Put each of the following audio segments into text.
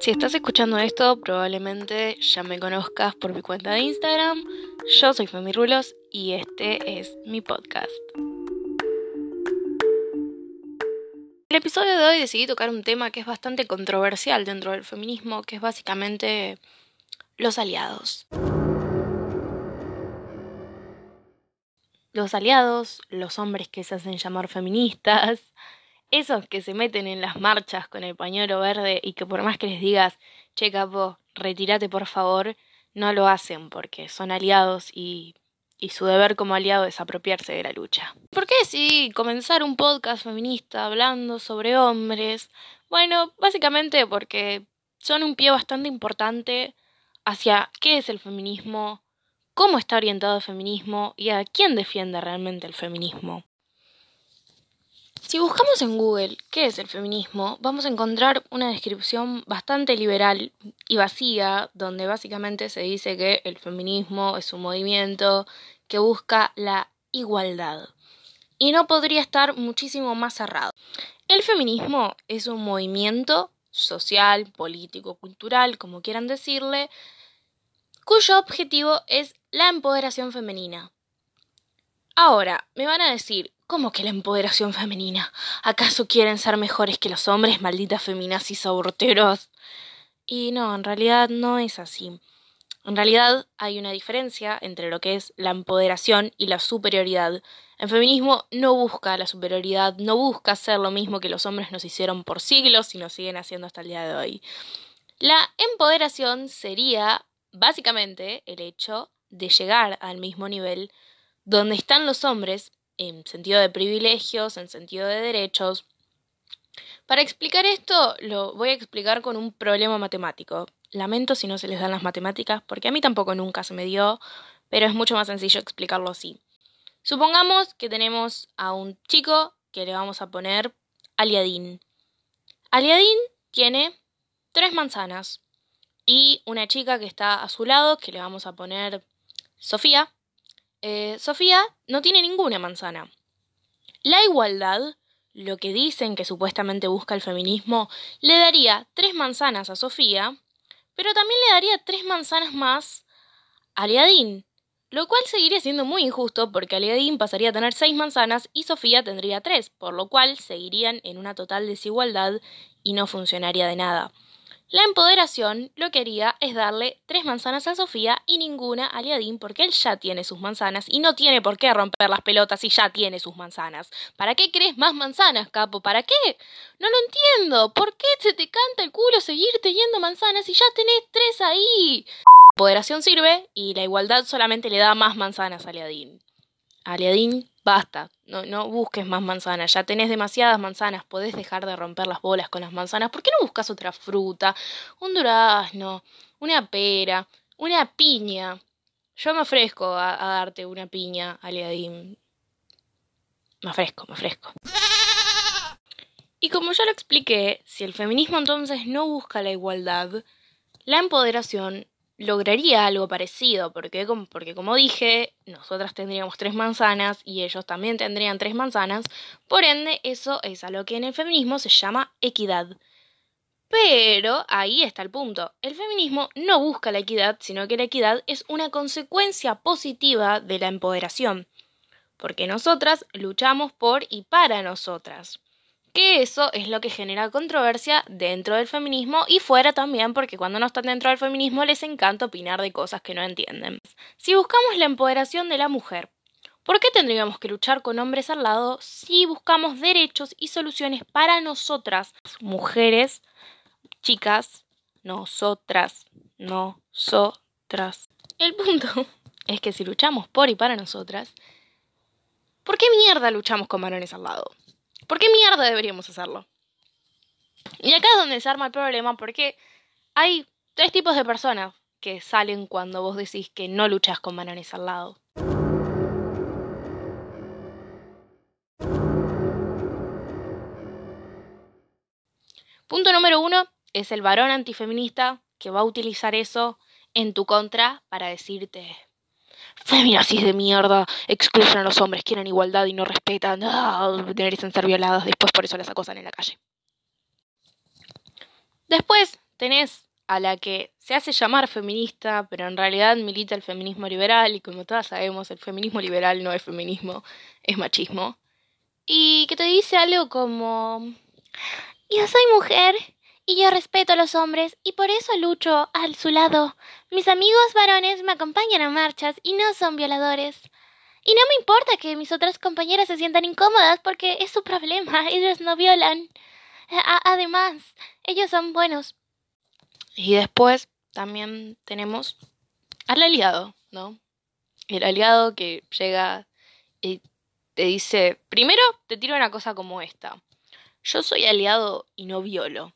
Si estás escuchando esto, probablemente ya me conozcas por mi cuenta de Instagram. Yo soy Femi Rulos y este es mi podcast. En el episodio de hoy decidí tocar un tema que es bastante controversial dentro del feminismo, que es básicamente los aliados. Los aliados, los hombres que se hacen llamar feministas, esos que se meten en las marchas con el pañuelo verde y que por más que les digas, che capo, retírate por favor, no lo hacen porque son aliados y, y su deber como aliado es apropiarse de la lucha. ¿Por qué decidí comenzar un podcast feminista hablando sobre hombres? Bueno, básicamente porque son un pie bastante importante hacia qué es el feminismo, cómo está orientado el feminismo y a quién defiende realmente el feminismo. Si buscamos en Google qué es el feminismo, vamos a encontrar una descripción bastante liberal y vacía, donde básicamente se dice que el feminismo es un movimiento que busca la igualdad. Y no podría estar muchísimo más cerrado. El feminismo es un movimiento social, político, cultural, como quieran decirle, cuyo objetivo es la empoderación femenina. Ahora, me van a decir, ¿Cómo que la empoderación femenina? ¿Acaso quieren ser mejores que los hombres, malditas feminazis aborteros? Y no, en realidad no es así. En realidad hay una diferencia entre lo que es la empoderación y la superioridad. El feminismo no busca la superioridad, no busca hacer lo mismo que los hombres nos hicieron por siglos y nos siguen haciendo hasta el día de hoy. La empoderación sería básicamente el hecho de llegar al mismo nivel donde están los hombres en sentido de privilegios, en sentido de derechos. Para explicar esto lo voy a explicar con un problema matemático. Lamento si no se les dan las matemáticas, porque a mí tampoco nunca se me dio, pero es mucho más sencillo explicarlo así. Supongamos que tenemos a un chico que le vamos a poner Aliadín. Aliadín tiene tres manzanas y una chica que está a su lado que le vamos a poner Sofía eh, Sofía no tiene ninguna manzana. La igualdad, lo que dicen que supuestamente busca el feminismo, le daría tres manzanas a Sofía, pero también le daría tres manzanas más a Aliadín, lo cual seguiría siendo muy injusto porque Aliadín pasaría a tener seis manzanas y Sofía tendría tres, por lo cual seguirían en una total desigualdad y no funcionaría de nada. La empoderación lo que haría es darle tres manzanas a Sofía y ninguna a Liadín porque él ya tiene sus manzanas y no tiene por qué romper las pelotas si ya tiene sus manzanas. ¿Para qué crees más manzanas, capo? ¿Para qué? No lo entiendo. ¿Por qué se te canta el culo seguir teniendo manzanas si ya tenés tres ahí? La empoderación sirve y la igualdad solamente le da más manzanas a Liadín. Aliadín, basta, no, busques más manzanas, ya tenés demasiadas manzanas, podés dejar de romper las bolas con las manzanas, ¿por qué no buscas otra fruta? Un durazno, una pera, una piña. Yo me ofrezco a, darte una piña, Aliadín. Me ofrezco, me ofrezco. Y como ya lo expliqué, si el feminismo entonces no busca la igualdad, la empoderación lograría algo parecido, porque, como dije, nosotras tendríamos tres manzanas y ellos también tendrían tres manzanas, por ende eso es a lo que en el feminismo se llama equidad. Pero ahí está el punto. El feminismo no busca la equidad, sino que la equidad es una consecuencia positiva de la empoderación, porque nosotras luchamos por y para nosotras que eso es lo que genera controversia dentro del feminismo y fuera también porque cuando no están dentro del feminismo les encanta opinar de cosas que no entienden. Si buscamos la empoderación de la mujer, ¿por qué tendríamos que luchar con hombres al lado si buscamos derechos y soluciones para nosotras, mujeres, chicas, nosotras, nosotras? El punto es que si luchamos por y para nosotras, ¿por qué mierda luchamos con varones al lado? ¿Por qué mierda deberíamos hacerlo? Y acá es donde se arma el problema porque hay tres tipos de personas que salen cuando vos decís que no luchas con varones al lado. Punto número uno es el varón antifeminista que va a utilizar eso en tu contra para decirte feminazis de mierda, excluyen a los hombres, quieren igualdad y no respetan, ah, merecen ser violadas, después por eso las acosan en la calle. Después tenés a la que se hace llamar feminista, pero en realidad milita el feminismo liberal, y como todas sabemos, el feminismo liberal no es feminismo, es machismo. Y que te dice algo como... Yo soy mujer y yo respeto a los hombres y por eso lucho a su lado. Mis amigos varones me acompañan a marchas y no son violadores. Y no me importa que mis otras compañeras se sientan incómodas porque es su problema, ellos no violan. además, ellos son buenos. Y después también tenemos al aliado, ¿no? El aliado que llega y te dice, primero te tiro una cosa como esta. Yo soy aliado y no violo.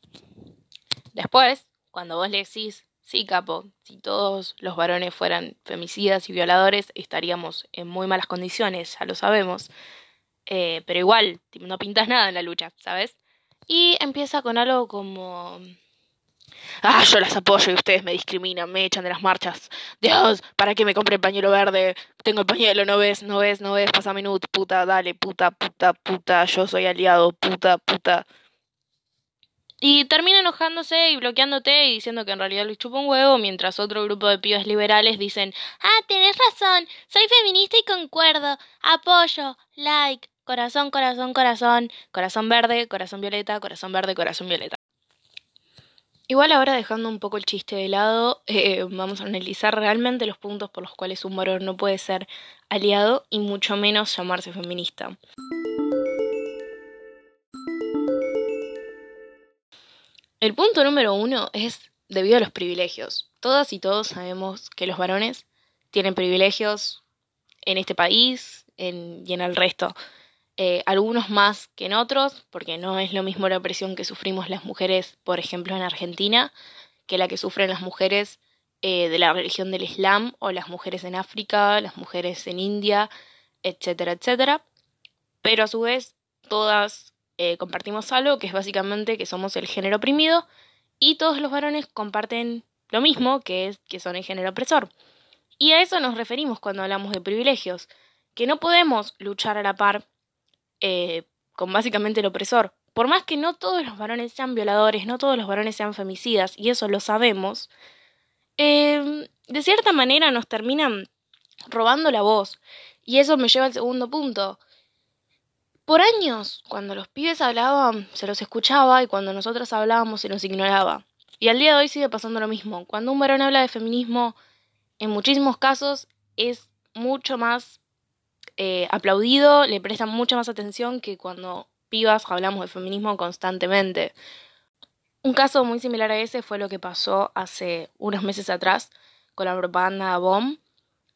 Después, cuando vos le decís, sí, capo, si todos los varones fueran femicidas y violadores, estaríamos en muy malas condiciones, ya lo sabemos. Eh, pero igual, no pintas nada en la lucha, ¿sabes? Y empieza con algo como Ah, yo las apoyo y ustedes me discriminan, me echan de las marchas. Dios, ¿para qué me compré el pañuelo verde? Tengo el pañuelo, no ves, no ves, no ves, pásame nut, puta, dale, puta, puta, puta, yo soy aliado, puta, puta. Y termina enojándose y bloqueándote y diciendo que en realidad le chupa un huevo, mientras otro grupo de pibes liberales dicen, ah, tenés razón, soy feminista y concuerdo, apoyo, like, corazón, corazón, corazón, corazón verde, corazón violeta, corazón verde, corazón violeta. Igual ahora dejando un poco el chiste de lado, eh, vamos a analizar realmente los puntos por los cuales un varón no puede ser aliado y mucho menos llamarse feminista. El punto número uno es debido a los privilegios. Todas y todos sabemos que los varones tienen privilegios en este país y en el resto. Eh, algunos más que en otros, porque no es lo mismo la opresión que sufrimos las mujeres, por ejemplo, en Argentina, que la que sufren las mujeres eh, de la religión del Islam o las mujeres en África, las mujeres en India, etcétera, etcétera. Pero a su vez, todas eh, compartimos algo que es básicamente que somos el género oprimido y todos los varones comparten lo mismo, que es que son el género opresor. Y a eso nos referimos cuando hablamos de privilegios, que no podemos luchar a la par eh, con básicamente el opresor. Por más que no todos los varones sean violadores, no todos los varones sean femicidas, y eso lo sabemos, eh, de cierta manera nos terminan robando la voz. Y eso me lleva al segundo punto. Por años, cuando los pibes hablaban, se los escuchaba y cuando nosotros hablábamos se nos ignoraba. Y al día de hoy sigue pasando lo mismo. Cuando un varón habla de feminismo, en muchísimos casos es mucho más eh, aplaudido, le prestan mucha más atención que cuando pibas hablamos de feminismo constantemente. Un caso muy similar a ese fue lo que pasó hace unos meses atrás con la propaganda BOM,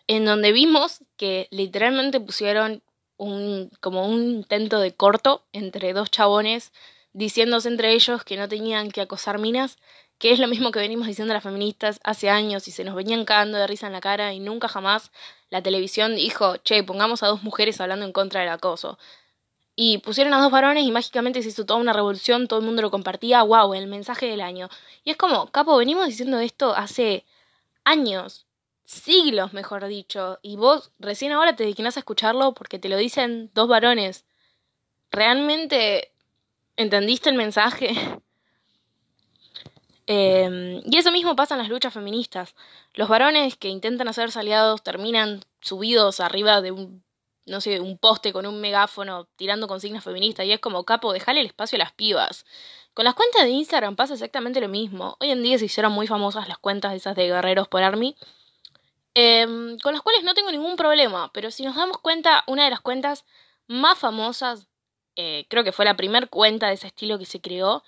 en donde vimos que literalmente pusieron un, como un intento de corto entre dos chabones diciéndose entre ellos que no tenían que acosar minas que es lo mismo que venimos diciendo las feministas hace años y se nos venían cagando de risa en la cara y nunca jamás la televisión dijo, che, pongamos a dos mujeres hablando en contra del acoso. Y pusieron a dos varones y mágicamente se hizo toda una revolución, todo el mundo lo compartía, wow, el mensaje del año. Y es como, capo, venimos diciendo esto hace años, siglos, mejor dicho, y vos recién ahora te dedicas a escucharlo porque te lo dicen dos varones. ¿Realmente entendiste el mensaje? Em, y eso mismo pasa en las luchas feministas. Los varones que intentan hacerse aliados terminan subidos arriba de un, no sé, un poste con un megáfono tirando consignas feministas y es como, capo, dejale el espacio a las pibas. Con las cuentas de Instagram pasa exactamente lo mismo. Hoy en día se hicieron muy famosas las cuentas esas de guerreros por Army, em, con las cuales no tengo ningún problema, pero si nos damos cuenta, una de las cuentas más famosas, eh, creo que fue la primera cuenta de ese estilo que se creó,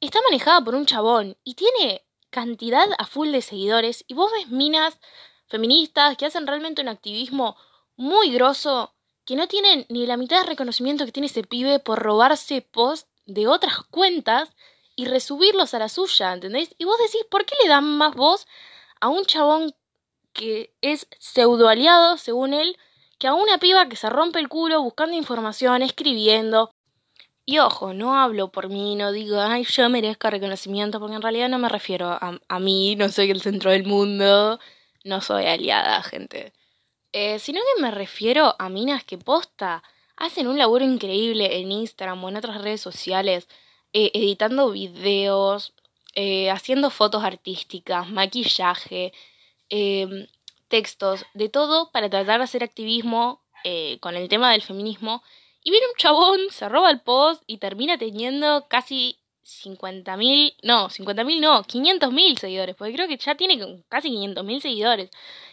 está manejada por un chabón y tiene cantidad a full de seguidores y vos ves minas feministas que hacen realmente un activismo muy grosso que no tienen ni la mitad de reconocimiento que tiene ese pibe por robarse post de otras cuentas y resubirlos a la suya, ¿entendés? Y vos decís, ¿por qué le dan más voz a un chabón que es pseudo aliado, según él, que a una piba que se rompe el culo buscando información, escribiendo, y ojo, no hablo por mí, no digo, ay, yo merezco reconocimiento, porque en realidad no me refiero a, a mí, no soy el centro del mundo, no soy aliada, gente. Eh, sino que me refiero a minas que posta, hacen un laburo increíble en Instagram o en otras redes sociales, eh, editando videos, eh, haciendo fotos artísticas, maquillaje, em, textos, de todo para tratar de hacer activismo eh, con el tema del feminismo. Y viene un chabón, se roba el post y termina teniendo casi 50.000, no, 50.000 no, 500.000 seguidores, porque creo que ya tiene casi 500.000 seguidores.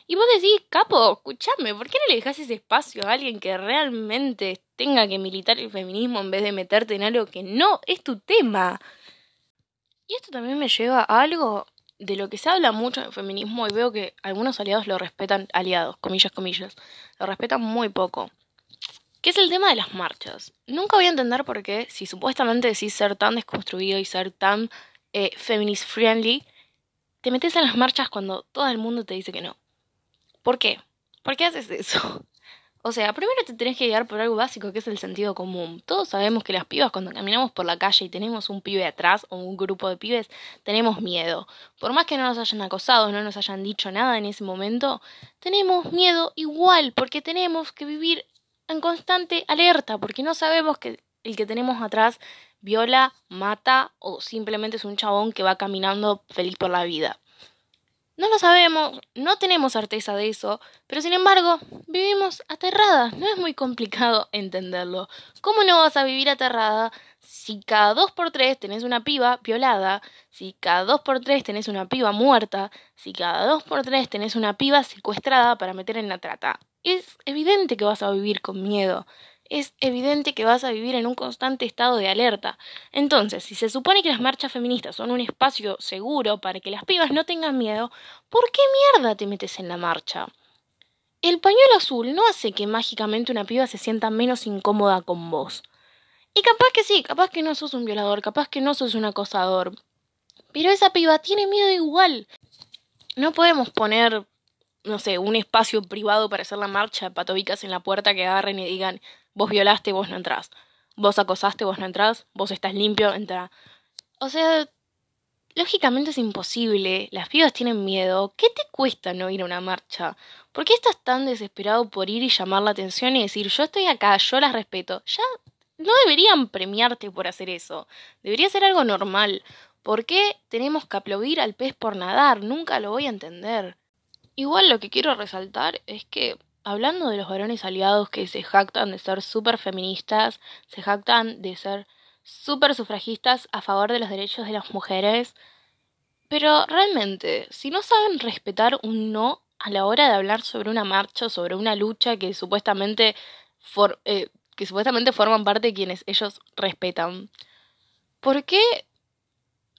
Y vos decís, capo, escuchame, ¿por qué no le dejas ese espacio a alguien que realmente tenga que militar el feminismo en vez de meterte en algo que no es tu tema? Y esto también me lleva a algo de lo que se habla mucho en feminismo y veo que algunos aliados lo respetan, aliados, comillas, comillas, lo respetan muy poco. Que es el tema de las marchas. Nunca voy a entender por qué, si supuestamente decís ser tan desconstruido y ser tan eh, feminist friendly, te metes en las marchas cuando todo el mundo te dice que no. ¿Por qué? ¿Por qué haces eso? O sea, primero te tenés que guiar por algo básico que es el sentido común. Todos sabemos que las pibas cuando caminamos por la calle y tenemos un pibe atrás o un grupo de pibes, tenemos miedo. Por más que no nos hayan acosado, no nos hayan dicho nada en ese momento, tenemos miedo igual porque tenemos que vivir en constante alerta porque no sabemos que el que tenemos atrás viola, mata o simplemente es un chabón que va caminando feliz por la vida. No lo sabemos, no tenemos certeza de eso, pero sin embargo, vivimos aterradas. No es muy complicado entenderlo. ¿Cómo no vas a vivir aterrada si cada dos por tres tenés una piba violada, si cada dos por tres tenés una piba muerta, si cada dos por tres tenés una piba secuestrada para meter en la trata? Es evidente que vas a vivir con miedo es evidente que vas a vivir en un constante estado de alerta. Entonces, si se supone que las marchas feministas son un espacio seguro para que las pibas no tengan miedo, ¿por qué mierda te metes en la marcha? El pañuelo azul no hace que mágicamente una piba se sienta menos incómoda con vos. Y capaz que sí, capaz que no sos un violador, capaz que no sos un acosador. Pero esa piba tiene miedo igual. No podemos poner, no sé, un espacio privado para hacer la marcha, patobicas en la puerta que agarren y digan, Vos violaste, vos no entrás. Vos acosaste, vos no entrás. Vos estás limpio, entra. O sea, lógicamente es imposible. Las pibas tienen miedo. ¿Qué te cuesta no ir a una marcha? ¿Por qué estás tan desesperado por ir y llamar la atención y decir, yo estoy acá, yo las respeto? Ya no deberían premiarte por hacer eso. Debería ser algo normal. ¿Por qué tenemos que aplaudir al pez por nadar? Nunca lo voy a entender. Igual lo que quiero resaltar es que hablando de los varones aliados que se jactan de ser súper feministas, se jactan de ser súper sufragistas a favor de los derechos de las mujeres, pero realmente, si no saben respetar un no a la hora de hablar sobre una marcha, sobre una lucha que supuestamente, eh, que supuestamente forman parte de quienes ellos respetan, ¿por qué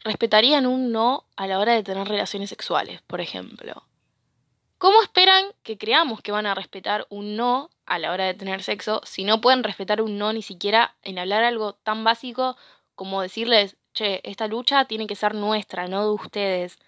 respetarían un no a la hora de tener relaciones sexuales, por ejemplo? ¿Cómo esperan que creamos que van a respetar un no a la hora de tener sexo si no pueden respetar un no ni siquiera en hablar algo tan básico como decirles, che, esta lucha tiene que ser nuestra, no de ustedes?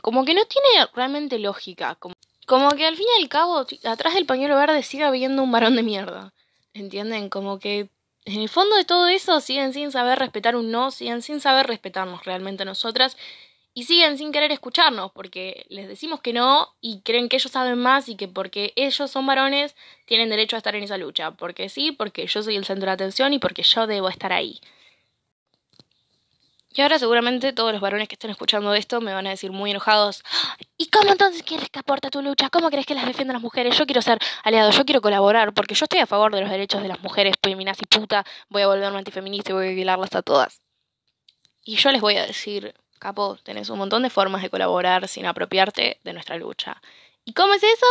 Como que no tiene realmente lógica. Como, que al fin y al cabo, atrás del pañuelo verde sigue habiendo un varón de mierda. ¿Entienden? Como que en el fondo de todo eso siguen sin saber respetar un no, siguen sin saber respetarnos realmente nosotras y siguen sin querer escucharnos porque les decimos que no y creen que ellos saben más y que porque ellos son varones tienen derecho a estar en esa lucha. Porque sí, porque yo soy el centro de atención y porque yo debo estar ahí. Y ahora seguramente todos los varones que estén escuchando esto me van a decir muy enojados, ¿y cómo entonces quieres que aporte tu lucha? ¿Cómo crees que las defiendan las mujeres? Yo quiero ser aliado, yo quiero colaborar, porque yo estoy a favor de los derechos de las mujeres, feminaz y puta, voy a volverme antifeminista y voy a violarlas a todas. Y yo les voy a decir, Capo, tenés un montón de formas de colaborar sin apropiarte de nuestra lucha. ¿Y cómo es eso?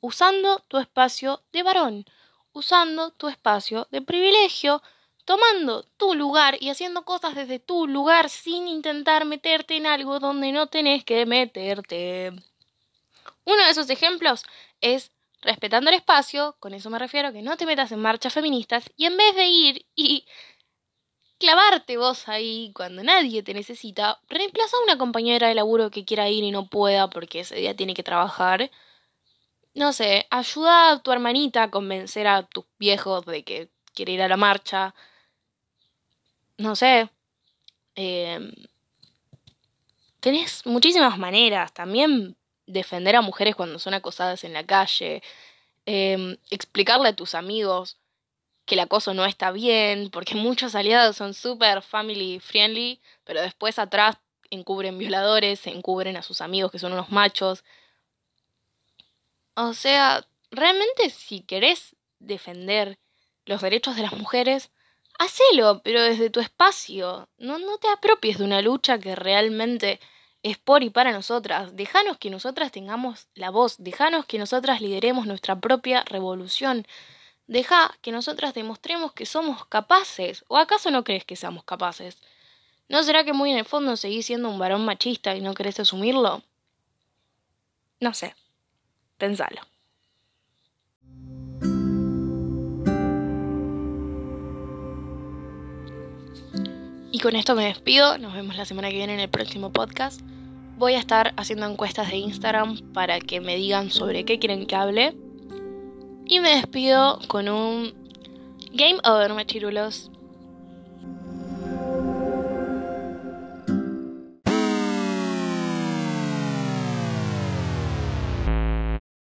Usando tu espacio de varón, usando tu espacio de privilegio, tomando tu lugar y haciendo cosas desde tu lugar sin intentar meterte en algo donde no tenés que meterte. Uno de esos ejemplos es respetando el espacio, con eso me refiero que no te metas en marchas feministas y en vez de ir y clavarte vos ahí cuando nadie te necesita, reemplaza a una compañera de laburo que quiera ir y no pueda porque ese día tiene que trabajar. No sé, ayuda a tu hermanita a convencer a tus viejos de que quiere ir a la marcha. No sé. Eh, tenés muchísimas maneras. También defender a mujeres cuando son acosadas en la calle. Eh, explicarle a tus amigos que el acoso no está bien, porque muchos aliados son súper family friendly, pero después atrás encubren violadores, encubren a sus amigos que son unos machos. O sea, realmente si querés defender los derechos de las mujeres, hacelo, pero desde tu espacio. No, no te apropies de una lucha que realmente es por y para nosotras. Dejanos que nosotras tengamos la voz, dejanos que nosotras lideremos nuestra propia revolución. Deja que nosotras demostremos que somos capaces. ¿O acaso no crees que seamos capaces? ¿No será que muy en el fondo seguís siendo un varón machista y no querés asumirlo? No sé. Pensalo. Y con esto me despido. Nos vemos la semana que viene en el próximo podcast. Voy a estar haciendo encuestas de Instagram para que me digan sobre qué quieren que hable. Y me despido con un Game Over, machirulos.